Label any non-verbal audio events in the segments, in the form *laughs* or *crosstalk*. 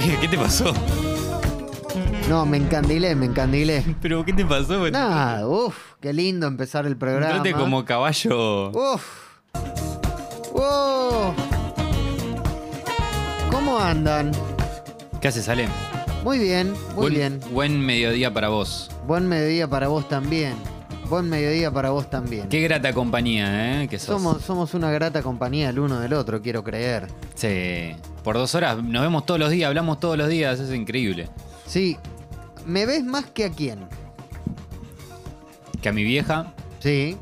¿Qué, qué te pasó? No, me encandilé, me encandilé. ¿Pero qué te pasó? Nada, uff, qué lindo empezar el programa. Entraste como caballo. Uf. Wow. ¿Cómo andan? ¿Qué haces, Ale? Muy bien, muy buen, bien. Buen mediodía para vos. Buen mediodía para vos también. Buen mediodía para vos también. Qué grata compañía, ¿eh? Que sos. Somos, somos una grata compañía el uno del otro, quiero creer. Sí. Por dos horas nos vemos todos los días, hablamos todos los días, es increíble. Sí. ¿Me ves más que a quién? Que a mi vieja, Sí,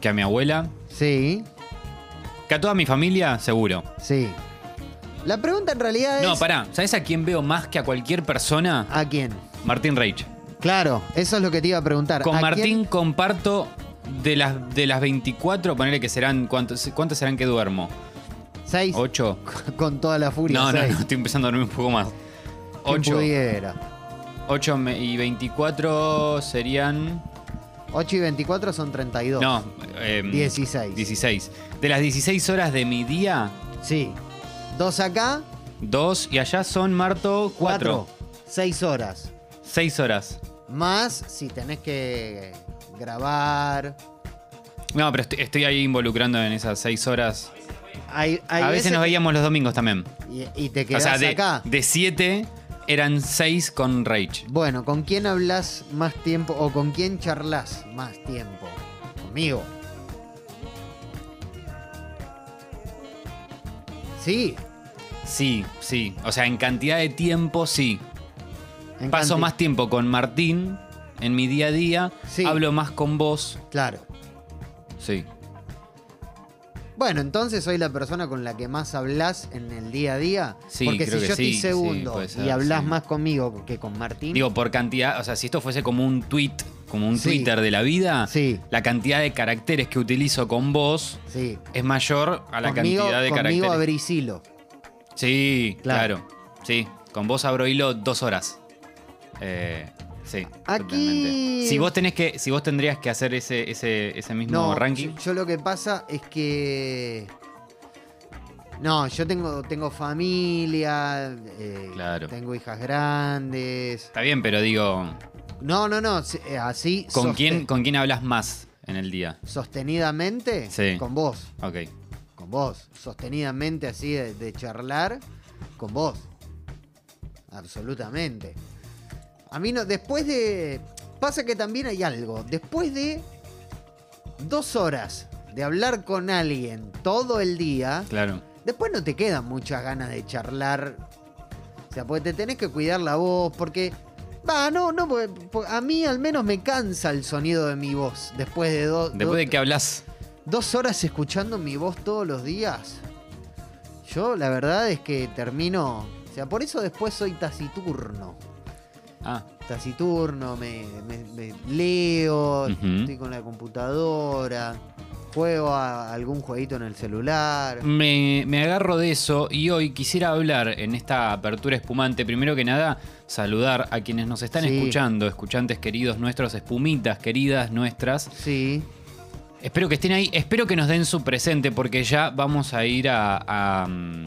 que a mi abuela, sí, que a toda mi familia, seguro. sí. La pregunta en realidad es... No, pará, ¿sabes a quién veo más que a cualquier persona? ¿A quién? Martín Reich. Claro, eso es lo que te iba a preguntar. Con ¿A Martín quién? comparto de las, de las 24, ponele que serán, ¿cuántos, ¿cuántas serán que duermo? ¿Seis? ¿8? *laughs* Con toda la furia. No, no, seis. no, estoy empezando a dormir un poco más. ¿Quién 8. pudiera? 8 y 24 serían... 8 y 24 son 32. No, em, 16. 16. De las 16 horas de mi día, Sí. Dos acá, 2 y allá son, Marto, 4. 6 horas. 6 horas. Más si tenés que grabar. No, pero estoy, estoy ahí involucrando en esas 6 horas. Hay, hay a veces nos veíamos los domingos también. Y, y te O quedás sea, de, acá. de 7 eran 6 con Rage. Bueno, ¿con quién hablas más tiempo o con quién charlas más tiempo? Conmigo. Sí. Sí, sí. O sea, en cantidad de tiempo, sí. Paso más tiempo con Martín en mi día a día. Sí. Hablo más con vos. Claro. Sí. Bueno, entonces soy la persona con la que más hablas en el día a día. Sí, Porque creo si que yo estoy sí, segundo ser, y hablas más conmigo que con Martín. Digo, por cantidad, o sea, si esto fuese como un tweet, como un. Twitter de la vida, Sí. la cantidad de caracteres que utilizo con vos sí. es mayor a la conmigo, cantidad de conmigo caracteres. abrís hilo. Sí, Claro. claro. Sí, con vos abro hilo dos horas. Eh, sí, Aquí- totalmente. Si vos tenés que, si vos tendrías que hacer ese, ese, ese mismo No, ranking. Yo, yo lo que pasa es que. No, yo tengo, tengo familia, eh, Claro. tengo hijas grandes. Está bien, pero digo, No, no, no, eh, así ¿con soste- quién, ¿con quién hablas más en el día? sostenidamente Sí. con vos, Ok. con vos, sostenidamente así de, de charlar con vos. Absolutamente. A mí no, después de... Pasa que también hay algo, después de dos horas de hablar con alguien todo el día, Claro. después no te quedan muchas ganas de charlar. O sea, porque te tenés que cuidar la voz, porque... Va, no, no, porque- porque a mí al menos me cansa el sonido de mi voz. Después de dos... Después de que hablas. dos horas escuchando mi voz todos los días. Yo la verdad es que termino... O sea, por eso después soy taciturno. Ah, Taciturno, me, me- me leo, estoy con la computadora, juego a algún jueguito en el celular. Me, me agarro de eso y hoy quisiera hablar en esta apertura espumante, primero que nada, saludar a quienes nos están Sí. escuchando, escuchantes queridos nuestros, espumitas queridas nuestras. Sí, Espero que estén ahí, espero que nos den su presente porque ya vamos a ir a, a, mm,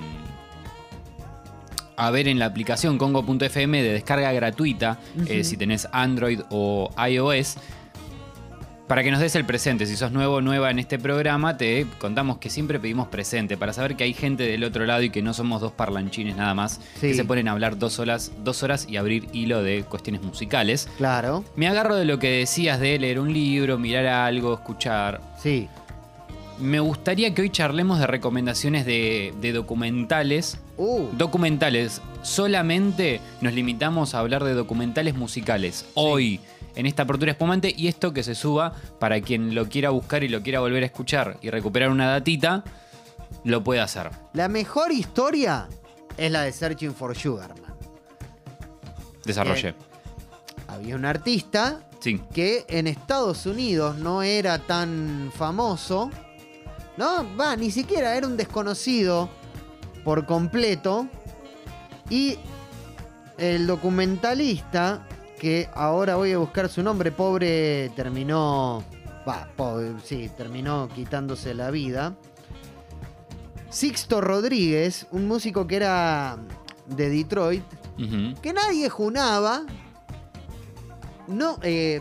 a ver en la aplicación congo.fm de descarga gratuita, eh, si tenés Android o iOS. Para que nos des el presente, si sos nuevo o nueva en este programa, te contamos que siempre pedimos presente para saber que hay gente del otro lado y que no somos dos parlanchines nada más, que se ponen a hablar dos horas, dos horas y abrir hilo de cuestiones musicales. claro, Me agarro de lo que decías de leer un libro, mirar algo, escuchar. sí. Me gustaría que hoy charlemos de recomendaciones de, de documentales. Uh, Documentales, solamente nos limitamos a hablar de documentales musicales. Hoy, en esta apertura espumante, y esto que se suba para quien lo quiera buscar y lo quiera volver a escuchar y recuperar una datita, lo puede hacer. la mejor historia es la de Searching for Sugarman. Desarrolle. Había un artista Sí. que en Estados Unidos no era tan famoso. No, va, ni siquiera era un desconocido por completo. Y el documentalista, que ahora voy a buscar su nombre, pobre, terminó. Va, pobre, sí, terminó quitándose la vida. Sixto Rodríguez, un músico que era de Detroit que nadie junaba. No, eh,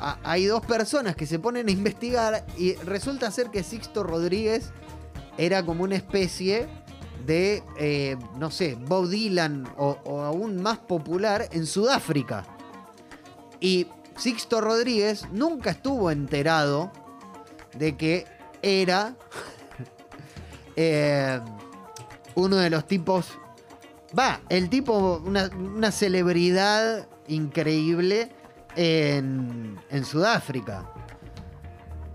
hay dos personas que se ponen a investigar y resulta ser que Sixto Rodríguez era como una especie de, eh, no sé, Bob Dylan o, aún más popular en Sudáfrica. Y Sixto Rodríguez nunca estuvo enterado de que era *laughs* eh, uno de los tipos Va, el tipo, una celebridad increíble en, en Sudáfrica.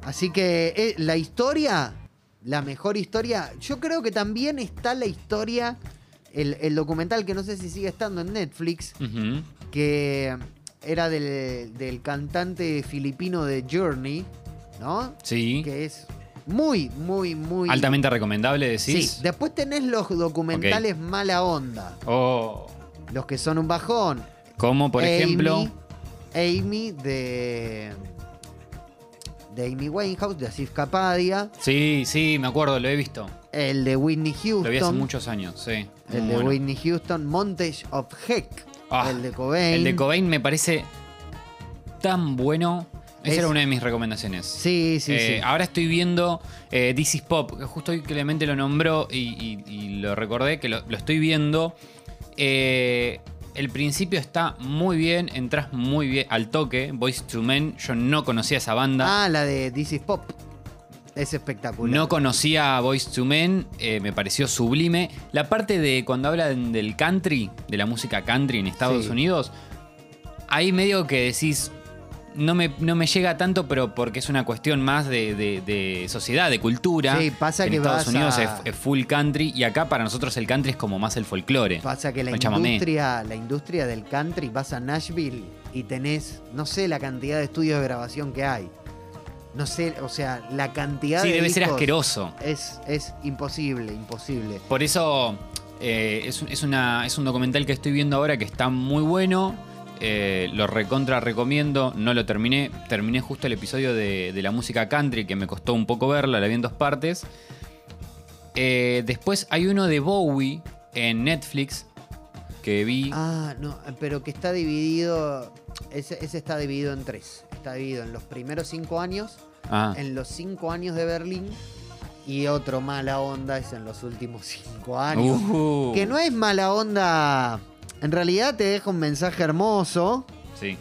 Así que eh, la historia, la mejor historia, yo creo que también está la historia, el, el documental que no sé si sigue estando en Netflix, que era del, del cantante filipino de Journey, ¿no? Sí. Que es muy, muy, muy... Altamente recomendable, decís. Sí, después tenés los documentales mala onda. Oh. Los que son un bajón. Como por Amy- ejemplo. Amy de. De Amy Winehouse, de Asif Kapadia. Sí, sí, me acuerdo, lo he visto. El de Whitney Lo vi hace Houston. muchos años, sí. el de bueno. Whitney Houston. Montage of Heck. Ah, el de Cobain. El de Cobain me parece tan bueno. Esa Es- era una de mis recomendaciones. Sí, sí, Eh, sí. Ahora estoy viendo eh, This is Pop, que justo hoy Clemente lo nombró y, y- y lo recordé, que lo, lo estoy viendo. Eh, el principio está muy bien, entras muy bien al toque. Voice to Men, yo no conocía esa banda. Ah, la de This is Pop. Es espectacular. No conocía a Voice to Men, eh, me pareció sublime. La parte de cuando hablan del country, de la música country en Estados Sí. Unidos, ahí medio que decís, no me, no me llega tanto, pero porque es una cuestión más de, de- de sociedad, de cultura. Sí, pasa en que Estados vas Unidos a- es, es full country y acá para nosotros el country es como más el folclore. Pasa que la industria, la industria del country, vas a Nashville y tenés, no sé la cantidad de estudios de grabación que hay. No sé, o sea, la cantidad Sí, de debe ser asqueroso. Es, es imposible, imposible. Por eso eh, es, un- es una, es un documental que estoy viendo ahora que está muy bueno. Eh, lo recontra recomiendo. No lo terminé. Terminé justo el episodio de, de la música country que me costó un poco verla. La vi en dos partes. Eh, después hay uno de Bowie en Netflix que vi. Ah, no, pero que está dividido, ese, ese está dividido en tres. Está dividido en los primeros cinco años, Ah, en los cinco años de Berlín y otro mala onda es en los últimos cinco años. Uh, Que no es mala onda, en realidad te deja un mensaje hermoso, Sí,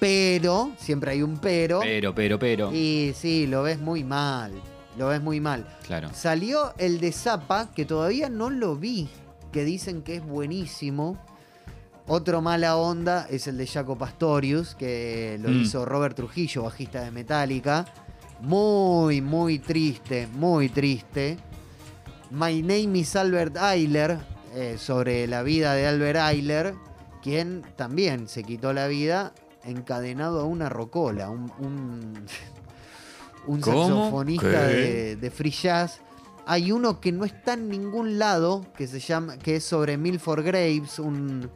pero, siempre hay un pero, pero, pero, pero. y sí, lo ves muy mal, lo ves muy mal. Claro. Salió el de Zapa, que todavía no lo vi, que dicen que es buenísimo. Otro mala onda es el de Jaco Pastorius, que lo Mm. hizo Robert Trujillo, bajista de Metallica. Muy, muy triste, muy triste. My Name is Albert Eiler, eh, sobre la vida de Albert Eiler, quien también se quitó la vida encadenado a una rocola, un, un, *laughs* saxofonista de, de free jazz. Hay uno que no está en ningún lado, que se llama, que es sobre Milford Graves, un,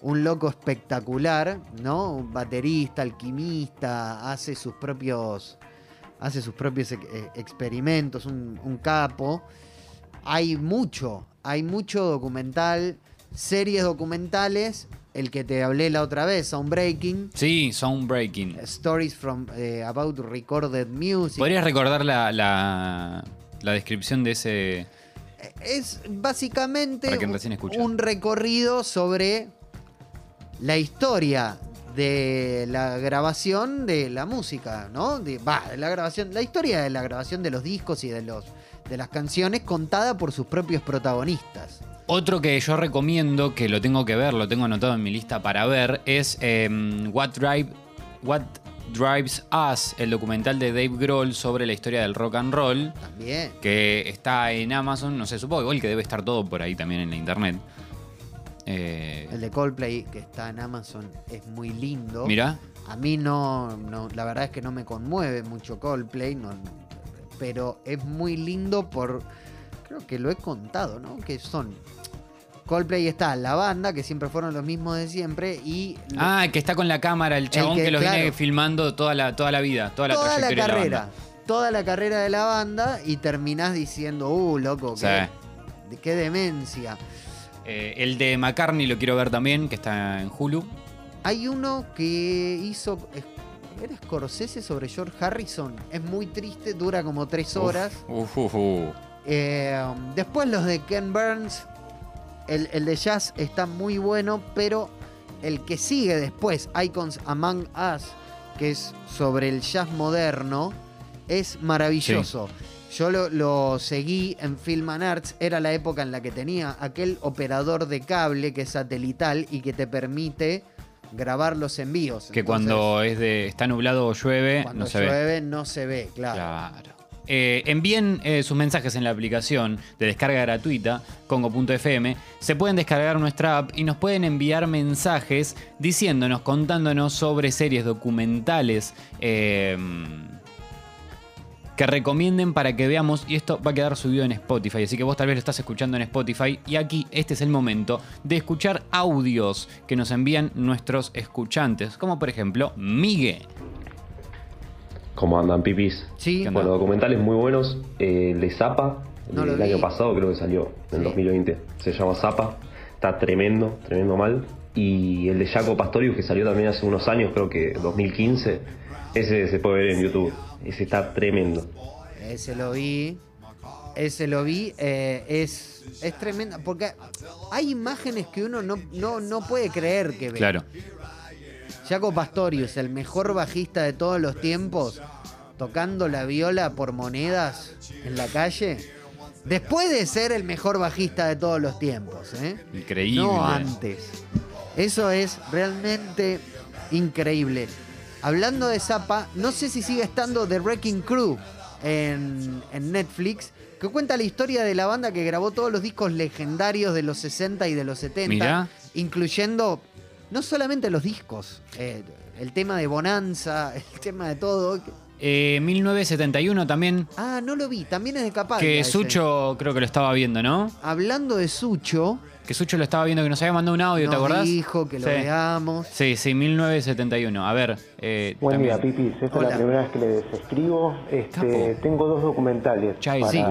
un loco espectacular, ¿no? Un baterista, alquimista, hace sus propios, hace sus propios eh, experimentos, un, un capo. Hay mucho, hay mucho documental, series documentales, el que te hablé la otra vez, Soundbreaking, Sí, Soundbreaking. Stories from eh, about recorded music. ¿Podrías recordar la, la, la descripción de ese. Es básicamente un recorrido sobre la historia de la grabación de la música, ¿no? De, de la grabación, la historia de la grabación de los discos y de los de las canciones contada por sus propios protagonistas. Otro que yo recomiendo, que lo tengo que ver, lo tengo anotado en mi lista para ver, es em, What, Drive, What Drives Us, el documental de Dave Grohl sobre la historia del rock and roll, También. que está en Amazon, no sé, supongo igual que debe estar todo por ahí también en la internet. Eh, El de Coldplay que está en Amazon es muy lindo. Mira, A mí no, no, la verdad es que no me conmueve mucho Coldplay, no, pero es muy lindo por, creo que lo he contado, ¿no? Que son, Coldplay está la banda, que siempre fueron los mismos de siempre, y ah, que está con la cámara, el chabón que, que, lo viene filmando toda la, toda la vida, toda la toda la trayectoria de la carrera, banda. toda la carrera de la banda, y terminás diciendo, uh, loco, Sí. qué demencia. Eh, el de McCartney lo quiero ver también, que está en Hulu. Hay uno que hizo. ¿Era Scorsese sobre George Harrison? Es muy triste, dura como tres horas. Uf, uf, uf. Eh, después los de Ken Burns. El, el de jazz está muy bueno, pero el que sigue después, Icons Among Us, que es sobre el jazz moderno, es maravilloso. Yo lo, lo seguí en Film and Arts, era la época en la que tenía aquel operador de cable que es satelital y que te permite grabar los envíos. Que Entonces, cuando es de está nublado o llueve, cuando no se ve. llueve no se ve, claro. Claro. Eh, envíen eh, sus mensajes en la aplicación de descarga gratuita, congo.fm. Se pueden descargar nuestra app y nos pueden enviar mensajes diciéndonos, contándonos sobre series documentales eh, que recomienden para que veamos. Y esto va a quedar subido en Spotify. Así que vos tal vez lo estás escuchando en Spotify. Y aquí este es el momento de escuchar audios que nos envían nuestros escuchantes. Como por ejemplo, Migue. ¿Cómo andan, pipis? Sí. Bueno, documentales muy buenos. Eh, el de Zapa, No el vi. año pasado creo que salió, en Sí. 2020. Se llama Zapa. Está tremendo, tremendo mal. Y el de Jaco Pastorius, que salió también hace unos años, creo que 2015. Ese se puede ver en YouTube. Ese está tremendo. Ese lo vi. Ese lo vi. eh, es, es tremendo. Porque hay imágenes que uno no, no, no puede creer que ve. Claro. Jaco Pastorius, el mejor bajista de todos los tiempos, tocando la viola por monedas en la calle. Después de ser el mejor bajista de todos los tiempos, ¿eh? Increíble. No antes. Eso es realmente increíble. Hablando de Zappa, no sé si sigue estando The Wrecking Crew en, en Netflix, que cuenta la historia de la banda que grabó todos los discos legendarios de los 60 y de los 70, Mirá. incluyendo no solamente los discos, eh, el tema de Bonanza, *laughs* el tema de todo. Eh, 1971 también. Ah, no lo vi, también es de Capaglia. Que ese. Sucho creo que lo estaba viendo, ¿no? Hablando de Sucho, Que Sucho lo estaba viendo, que nos había mandado un audio, ¿te nos acordás? dijo que lo Sí. veamos. Sí, sí, 1971. A ver. Eh, Buen también. día, Pipis. Esta Hola. es la primera vez que les escribo. Este, tengo dos documentales Chai, para, sí.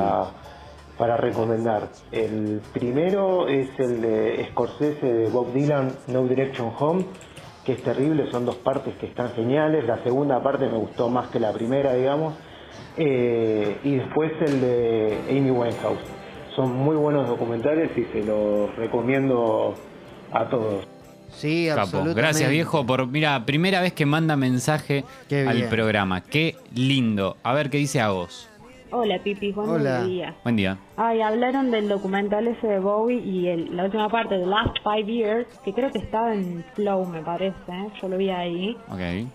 para recomendar. El primero es el de Scorsese de Bob Dylan, No Direction Home, que es terrible. Son dos partes que están geniales. La segunda parte me gustó más que la primera, digamos. Eh, y después el de Amy Winehouse. Son muy buenos documentales y se los recomiendo a todos. Sí, Capo. absolutamente. Gracias, viejo, por. Mira, primera vez que manda mensaje al programa. Qué lindo. A ver qué dice Agos. Hola Pipi, buen Hola. día. Buen día. Ay, hablaron del documental ese de Bowie y el- la última parte, The Last Five Years, que creo que estaba en Flow, me parece, yo lo vi ahí. Ok.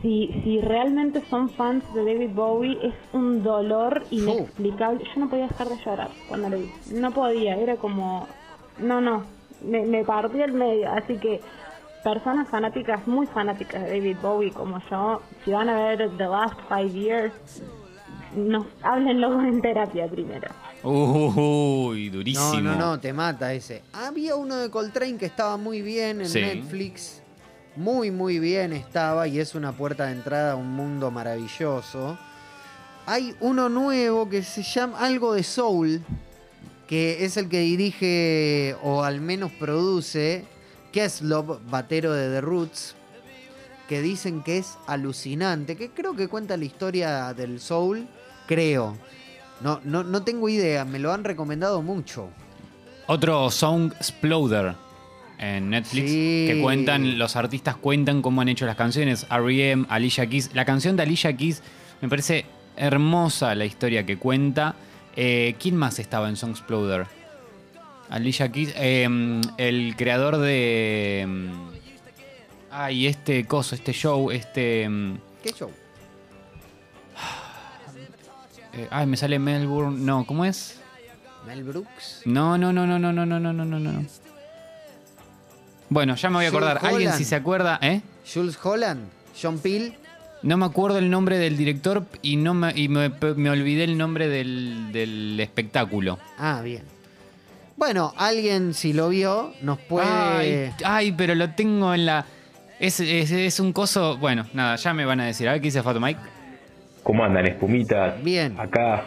Si, si realmente son fans de David Bowie, es un dolor inexplicable. Yo no podía dejar de llorar cuando lo vi. No podía, era como... No, no, me, me partí el medio. Así que personas fanáticas, muy fanáticas de David Bowie como yo, si van a ver The Last Five Years, no, háblenlo *laughs* en terapia primero. Uy, durísimo. No, no, no, te mata ese. Había uno de Coltrane que estaba muy bien en Sí. Netflix. Muy, muy bien estaba y es una puerta de entrada a un mundo maravilloso. Hay uno nuevo que se llama algo de Soul, que es el que dirige o al menos produce Keslov, batero de The Roots, que dicen que es alucinante, que creo que cuenta la historia del Soul, creo. No, no, no tengo idea, me lo han recomendado mucho. Otro Song Exploder en Netflix Sí. que cuentan, los artistas cuentan cómo han hecho las canciones. R.E.M., Alicia Keys. La canción de Alicia Keys me parece hermosa la historia que cuenta. Eh, ¿Quién más estaba en Song Exploder? Alicia Keys, eh, el creador de. mm, Ay, este coso, este show, este. mm, ¿Qué show? Eh, ay, me sale Melbourne. No, ¿cómo es? Mel Brooks. No, no, no, no, no, no, no, no, no, no, no. Bueno, ya me voy a Jules acordar. Alguien Holland. si se acuerda, ¿eh? Jules Holland, John Peel. No me acuerdo el nombre del director y no me, y me, me olvidé el nombre del, del espectáculo. Ah, bien. Bueno, alguien si lo vio nos puede. Ay, ay, pero lo tengo en la. Es, es, es un coso. Bueno, nada, ya me van a decir. A ver qué dice Fato Mike. ¿Cómo andan, espumitas? Bien. Acá,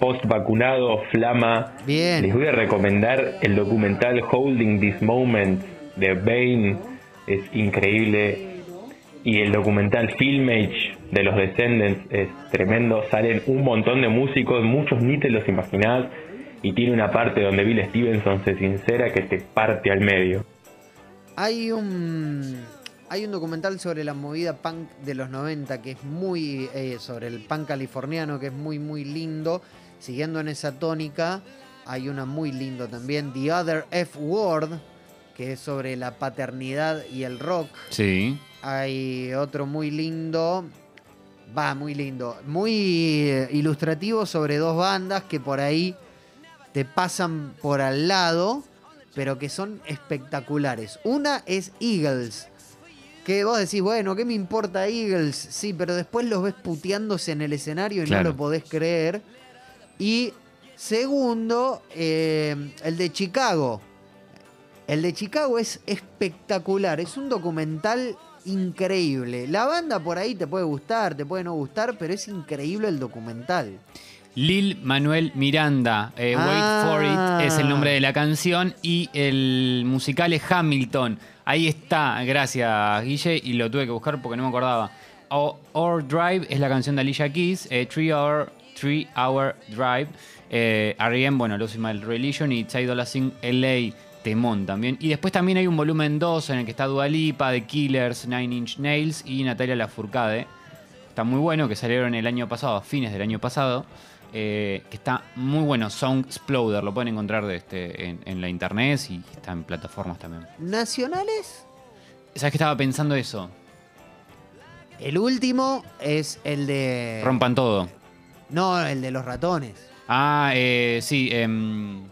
post vacunado, flama. Bien. Les voy a recomendar el documental Holding This Moment de Bane. Es increíble. Y el documental Filmage de los Descendants es tremendo. Salen un montón de músicos, muchos ni te los imaginás. Y tiene una parte donde Bill Stevenson se sincera que te parte al medio. Hay un hay un documental sobre la movida punk de los 90 que es muy eh, sobre el punk californiano que es muy muy lindo. Siguiendo en esa tónica, hay una muy lindo también, The Other F Word, que es sobre la paternidad y el rock. Sí. Hay otro muy lindo, va, muy lindo, muy eh, ilustrativo sobre dos bandas que por ahí te pasan por al lado, pero que son espectaculares. Una es Eagles, que vos decís, bueno, ¿qué me importa Eagles? Sí, pero después los ves puteándose en el escenario y Claro. no lo podés creer. Y segundo, eh, el de Chicago. El de Chicago es espectacular, es un documental increíble. La banda por ahí te puede gustar, te puede no gustar, pero es increíble el documental. Lil Manuel Miranda, eh, Ah. Wait for It es el nombre de la canción y el musical es Hamilton. Ahí está, gracias Guille, y lo tuve que buscar porque no me acordaba. O- Our Drive es la canción de Alicia Keys, eh, Three Hour, Three Hour Drive, eh, R.E.M., bueno, Lucy My Religion y Dolla Sign L.A. Temón también. Y después también hay un volumen 2 en el que está Dua Lipa, The Killers, Nine Inch Nails y Natalia Lafourcade. Está muy bueno, que salieron el año pasado, a fines del año pasado. Eh, que está muy bueno, Sound Exploder, lo pueden encontrar de este, en, en la internet y está en plataformas también. ¿Nacionales? ¿Sabes que estaba pensando eso? El último es el de... Rompan todo. No, el de los ratones. Ah, eh, sí, em,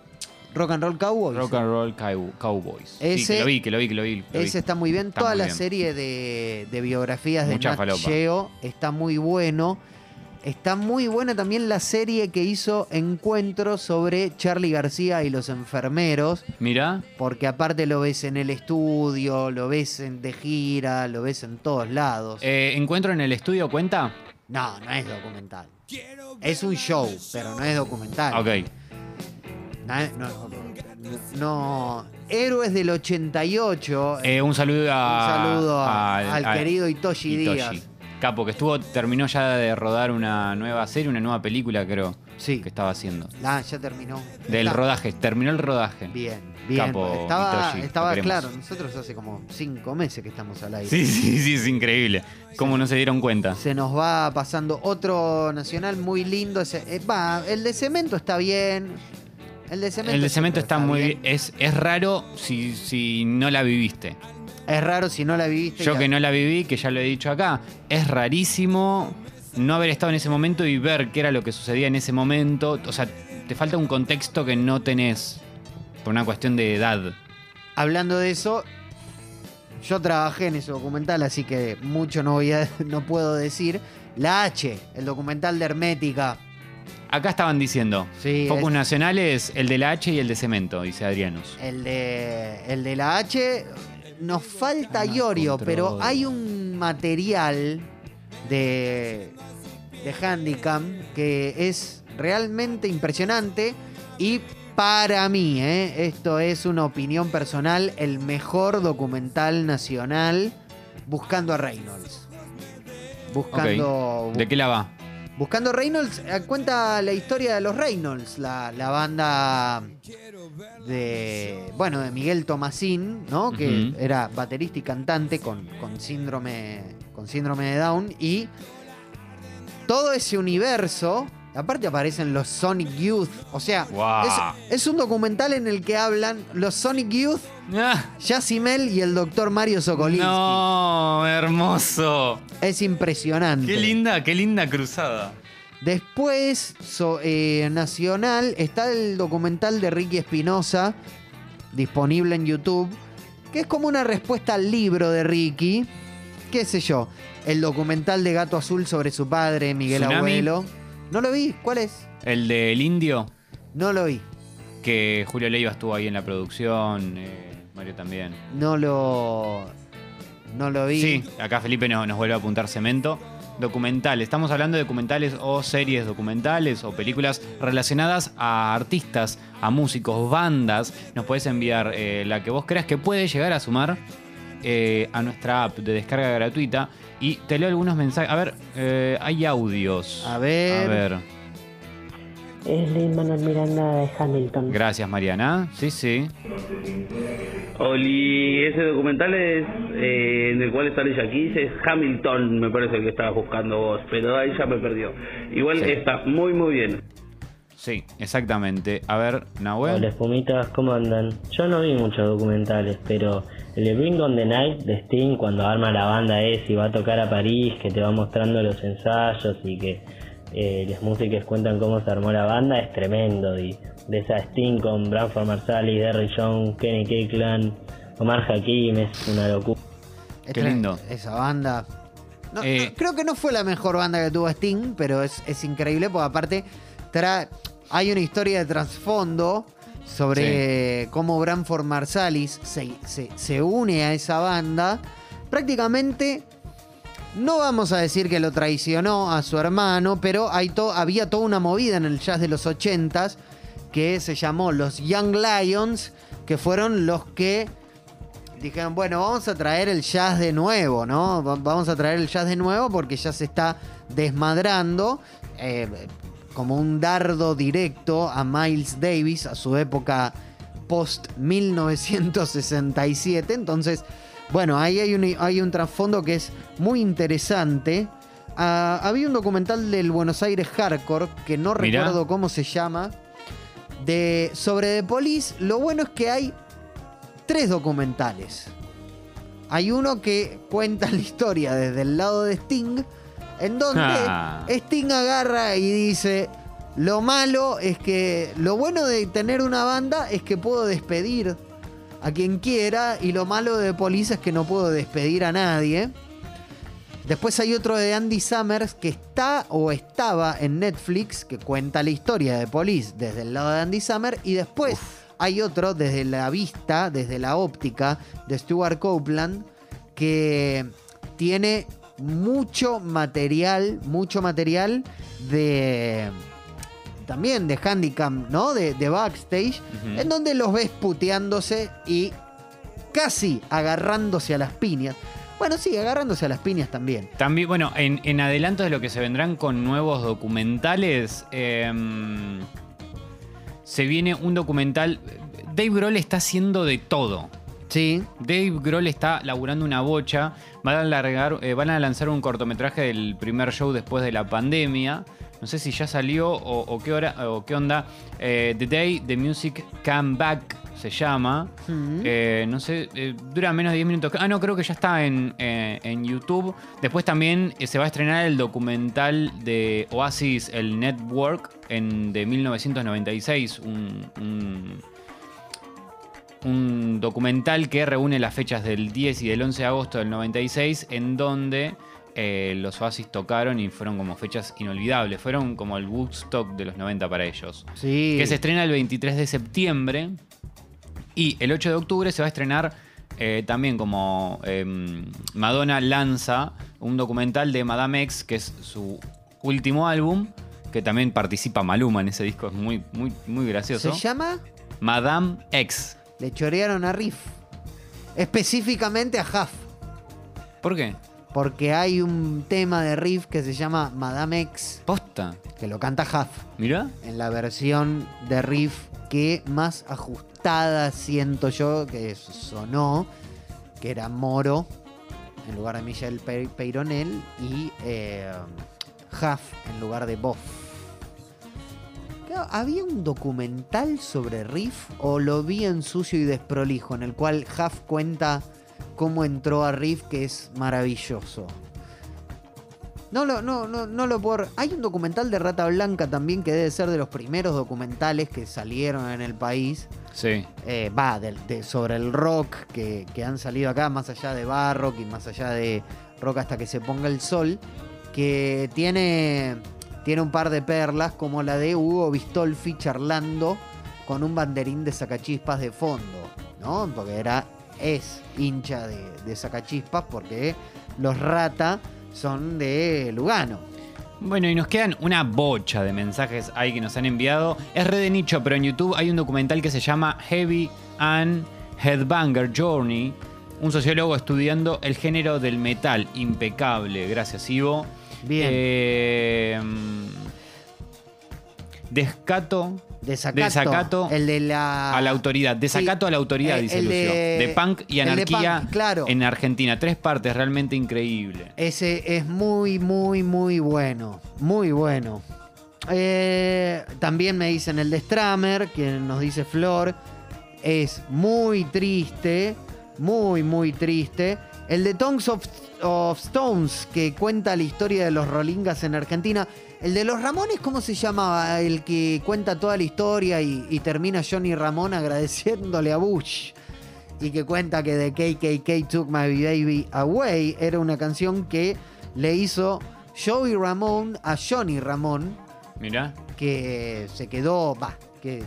Rock and Roll Cowboys. Rock and Roll Cow- Cowboys. Sí, Ese- que lo vi, que lo vi, que lo vi. lo vi. Ese está muy bien. Está Toda muy la bien. serie de, de biografías de Mucha Nat falopa. Geo está muy bueno. Está muy buena también la serie que hizo Encuentro sobre Charlie García y los enfermeros. Mira, Porque aparte lo ves en el estudio, lo ves en, de gira, lo ves en todos lados. eh, ¿encuentro en el estudio cuenta? No, no es documental. Es un show, pero no es documental. Ok. No, no, no. Héroes del 88. Eh, un saludo a. Un saludo a- al querido Itoshi Díaz. Capo, que estuvo, terminó ya de rodar una nueva serie, una nueva película, creo, Sí. que estaba haciendo. Ah, ya terminó. Del Está- rodaje, terminó el rodaje. Bien, bien. Capo estaba, Itoshi, estaba claro, nosotros hace como cinco meses que estamos al aire. Sí, sí, sí, es increíble. ¿Cómo no se dieron cuenta? Se nos va pasando otro nacional muy lindo. ese- eh, Va, el de cemento está bien. El de cemento, El de cemento está muy bien. Es, es raro si, si no la viviste. Es raro si no la viviste. Yo que no la viví, que ya lo he dicho acá, es rarísimo no haber estado en ese momento y ver qué era lo que sucedía en ese momento. O sea, te falta un contexto que no tenés por una cuestión de edad. Hablando de eso, yo trabajé en ese documental, así que mucho no voy a, *laughs* no puedo decir. La H, el documental de Hermética. Acá estaban diciendo, Sí, focos es- nacionales, el de la H y el de cemento, dice Adrianus. El de, el de la H, nos falta Iorio, pero hay un material de, de Handicam que es realmente impresionante y para mí, ¿eh? esto es una opinión personal, el mejor documental nacional buscando a Reynolds. Buscando, ¿De qué la va? Buscando Reynolds, eh, cuenta la historia de los Reynolds, la, la banda de, bueno, de Miguel Tomasín, ¿no? Que era baterista y cantante con, con síndrome, con síndrome de Down y todo ese universo, aparte aparecen los Sonic Youth, o sea, es, es un documental en el que hablan los Sonic Youth, Ah, Yacimel y el doctor Mario Sokolinsky. no, hermoso. Es impresionante. Qué linda, qué linda cruzada. Después, so- eh, nacional, está el documental de Ricky Espinosa, disponible en YouTube, que es como una respuesta al libro de Ricky. ¿Qué sé yo? El documental de Gato Azul sobre su padre, Miguel Tsunami. Abuelo. No lo vi, ¿cuál es? El del indio, No lo vi. que Julio Leiva estuvo ahí en la producción, eh, Mario también. No lo. No lo vi. Sí, acá Felipe nos, nos vuelve a apuntar cemento. documentales. Estamos hablando de documentales o series documentales o películas relacionadas a artistas, a músicos, bandas. Nos puedes enviar eh, la que vos creas que puede llegar a sumar eh, a nuestra app de descarga gratuita. Y te leo algunos mensajes. A ver, eh, hay audios. A ver. A ver. Es Lin Manuel Miranda de Hamilton. Gracias, Mariana. Sí, sí. Oli, ese documental es eh, en el cual sale Keys es Hamilton, me parece que estabas buscando vos, pero ahí ya me perdió. Igual Sí. está muy muy bien. Sí, exactamente. A ver, Hola Nahuel. espumitas, ¿cómo andan? Yo no vi muchos documentales, pero el de Bring on the Night de Sting, cuando arma la banda es y va a tocar a París, que te va mostrando los ensayos y que eh, los músicos cuentan cómo se armó la banda, es tremendo. Y de esa Sting con Branford Marsalis, Derry Young, Kenny Kirkland, Omar Hakim, es una locura. Es Qué lindo. Esa banda. No, Eh, no, creo que no fue la mejor banda que tuvo Sting, pero es, es increíble porque aparte trae, hay una historia de trasfondo sobre cómo Branford Marsalis se, se- se une a esa banda. Prácticamente, no vamos a decir que lo traicionó a su hermano, pero hay to- había toda una movida en el jazz de los 80s que se llamó los Young Lions, que fueron los que dijeron, bueno, vamos a traer el jazz de nuevo, ¿no? Va- Vamos a traer el jazz de nuevo porque ya se está desmadrando. eh, como un dardo directo a Miles Davis, a su época post 1967. Entonces, bueno, ahí hay un, hay un trasfondo que es muy interesante. Ah, había un documental del Buenos Aires Hardcore, que no Mirá. recuerdo cómo se llama, de, sobre The Police. Lo bueno es que hay tres documentales. Hay uno que cuenta *laughs* la historia desde el lado de Sting, en donde Ah. Sting agarra y dice, lo malo es que, lo bueno de tener una banda es que puedo despedir a quien quiera y lo malo de Police es que no puedo despedir a nadie. Después hay otro de Andy Summers que está o estaba en Netflix que cuenta la historia de Police desde el lado de Andy Summers y después hay otro desde la vista, desde la óptica de Stuart Copeland que tiene mucho material, mucho material de también de handicam, ¿no? De, de backstage, en donde los ves puteándose y casi agarrándose a las piñas. Bueno, sí, agarrándose a las piñas también. También, bueno, en, en adelanto de lo que se vendrán con nuevos documentales, em, se viene un documental. Dave Grohl está haciendo de todo. Sí. Dave Grohl está laburando una bocha. Van a, largar, eh, van a lanzar un cortometraje del primer show después de la pandemia. No sé si ya salió o, o qué, hora, o qué onda. Eh, the Day the Music Came Back se llama. Mm. Eh, no sé, eh, dura menos de 10 minutos. Ah, no, creo que ya está en, eh, en YouTube. Después también se va a estrenar el documental de Oasis, el Network, en, de 1996. Un, un, un documental que reúne las fechas del 10 y del 11 de agosto del 96, en donde eh, los Oasis tocaron y fueron como fechas inolvidables. Fueron como el Woodstock de los 90 para ellos. Sí. Que se estrena el 23 de septiembre. Y el 8 de octubre se va a estrenar eh, también como em, Madonna lanza un documental de Madame X, que es su último álbum, que también participa Maluma en ese disco, es muy, muy, muy gracioso. ¿Se llama? Madame X. Le chorearon a Riff. Específicamente a Huff. ¿Por qué? Porque hay un tema de Riff que se llama Madame X, Posta. que lo canta Huff. Mirá. En la versión de Riff que más ajustada siento yo que sonó, que era Moro, en lugar de Michel Pe- Peyronel, y eh, Huff en lugar de Boff. Claro, ¿Había un documental sobre Riff o lo vi en sucio y desprolijo en el cual Huff cuenta cómo entró a Riff que es maravilloso? No lo, no, no, no lo puedo. Hay un documental de Rata Blanca también que debe ser de los primeros documentales que salieron en el país. Sí. Eh, Va, de- sobre el rock que, que han salido acá, más allá de Barrock y más allá de Rock hasta que se ponga el sol. Que tiene, tiene un par de perlas, como la de Hugo Bistolfi charlando con un banderín de sacachispas de fondo, ¿no? Porque era, es hincha de, de sacachispas porque los Rata son de Lugano. Bueno, y nos quedan una bocha de mensajes ahí que nos han enviado. Es red de nicho, pero en YouTube hay un documental que se llama Heavy and Headbanger Journey. Un sociólogo estudiando el género del metal. Impecable. Gracias, Ivo. Bien. Eh, descato. Desacato. Desacato El de la. a la autoridad. Desacato Sí. a la autoridad, Eh, dice el Lucio. de- De, punk y anarquía punk, claro. en Argentina. Tres partes, realmente increíble. Ese es muy, muy, muy bueno. Muy bueno. Eh, también me dicen el de Stramer, que nos dice Flor. Es muy triste. Muy, muy triste. El de Tongues of, of Stones, que cuenta la historia de los Rolingas en Argentina. El de los Ramones, ¿cómo se llamaba? El que cuenta toda la historia y, y termina Johnny Ramón agradeciéndole a Bush. Y que cuenta que The KKK Took My Baby Away era una canción que le hizo Joey Ramón a Johnny Ramón, Mirá. que se quedó, va, que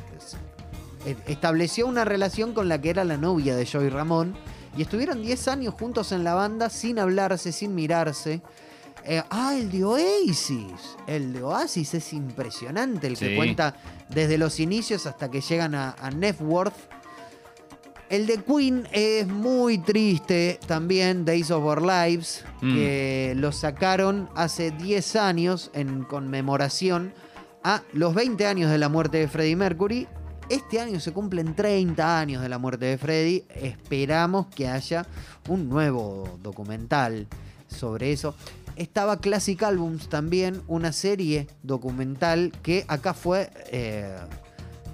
estableció una relación con la que era la novia de Joey Ramón. Y estuvieron 10 años juntos en la banda sin hablarse, sin mirarse. Eh, ah, el de Oasis. El de Oasis es impresionante, el que cuenta desde los inicios hasta que llegan a, a Networth. El de Queen es muy triste también, Days of Our Lives, Mm. que lo sacaron hace 10 años en conmemoración a los 20 años de la muerte de Freddie Mercury. Este año se cumplen 30 años de la muerte de Freddie. Esperamos que haya un nuevo documental sobre eso. Estaba Classic Albums también, una serie documental que acá fue, eh,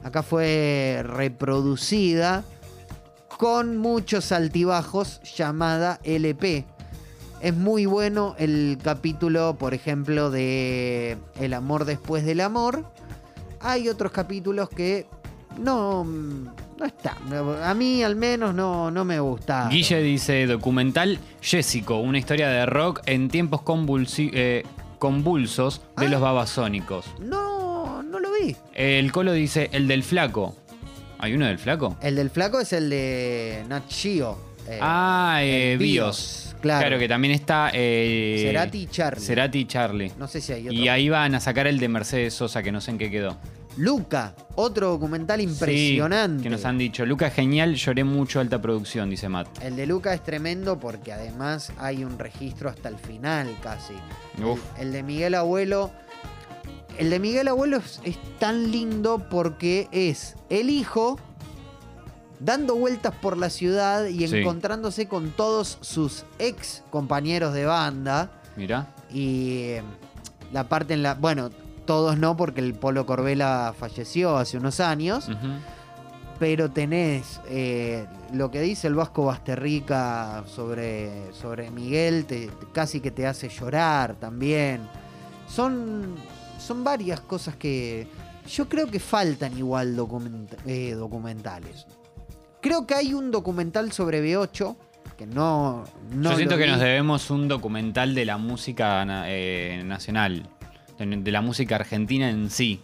acá fue reproducida con muchos altibajos llamada LP. Es muy bueno el capítulo, por ejemplo, de El amor después del amor. Hay otros capítulos que no, no están. A mí al menos no, no me gusta. Guille dice documental Jessico, una historia de rock en tiempos convulsi- eh, convulsos de Ah. los babasónicos. No, no lo vi. El Colo dice el del flaco. ¿Hay uno del flaco? El del flaco es el de Nat Geo. eh, ah, eh, el Bios. Claro. que también está eh, Cerati y Charlie. Cerati y Charlie. No sé si hay otro. Y ahí van a sacar el de Mercedes Sosa, que no sé en qué quedó. Luca, otro documental impresionante. Sí, que nos han dicho. Luca es genial, lloré mucho alta producción, dice Matt. El de Luca es tremendo porque además hay un registro hasta el final casi. Uf. El, el de Miguel Abuelo. El de Miguel Abuelo es, es tan lindo porque es el hijo dando vueltas por la ciudad y Sí. encontrándose con todos sus ex compañeros de banda. Mirá. Y eh, la parte en la. Bueno, todos no, porque el Polo Corbela falleció hace unos años. Pero tenés eh, lo que dice el Vasco Basterrica sobre, sobre Miguel, te- casi que te hace llorar también. Son, son varias cosas que yo creo que faltan igual document- eh, documentales. Creo que hay un documental sobre B8 que no... no Yo siento que vi. nos debemos un documental de la música eh, nacional, de, la música argentina en sí.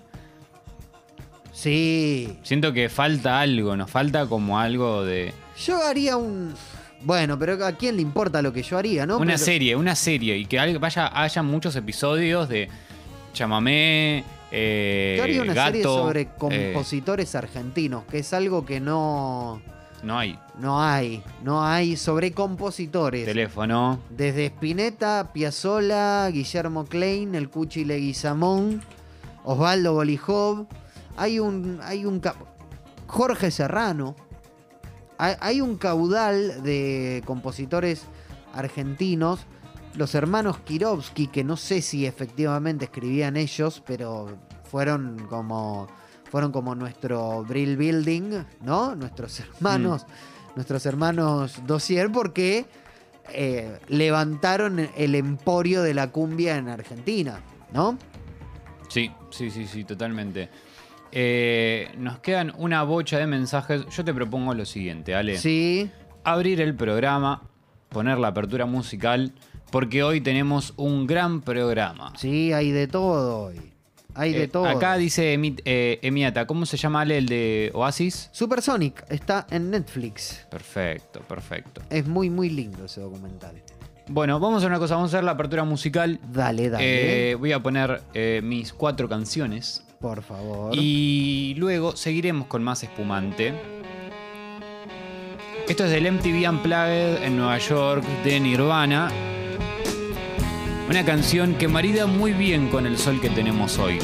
Sí, Siento que falta algo, nos falta como algo de... yo haría un... Bueno, pero ¿a quién le importa lo que yo haría, no? una Pero- serie, una serie, y que vaya, haya muchos episodios de chamamé, eh, Yo haría una gato, serie sobre eh, compositores argentinos, que es algo que no, no hay no hay. No hay sobre compositores. teléfono. Desde Spinetta, Piazzolla, Guillermo Klein, el Cuchi Leguizamón, Osvaldo Bolijov. Hay un, hay un Jorge Serrano. Hay, hay un caudal de compositores argentinos. Los hermanos Kirovsky, que no sé si efectivamente escribían ellos, pero fueron como fueron como nuestro Brill Building, ¿no? Nuestros hermanos, nuestros hermanos Dossier, porque eh, levantaron el emporio de la cumbia en Argentina, ¿no? Sí, sí, sí, sí, totalmente. Eh, nos quedan una bocha de mensajes. Yo te propongo lo siguiente, Ale. Sí, Abrir el programa, poner la apertura musical, porque hoy tenemos un gran programa. sí, hay de todo hoy. Hay de Eh, todo. Acá dice Emi- eh, Emiata, ¿cómo se llama Ale el de Oasis? Supersonic está en Netflix. Perfecto, perfecto. Es muy, muy lindo ese documental. Bueno, vamos a hacer una cosa, vamos a hacer la apertura musical. Dale, dale. Eh, voy a poner eh, mis cuatro canciones. por favor. Y luego seguiremos con más espumante. Esto es del MTV Unplugged en Nueva York de Nirvana. Una canción que marida muy bien con el sol que tenemos hoy.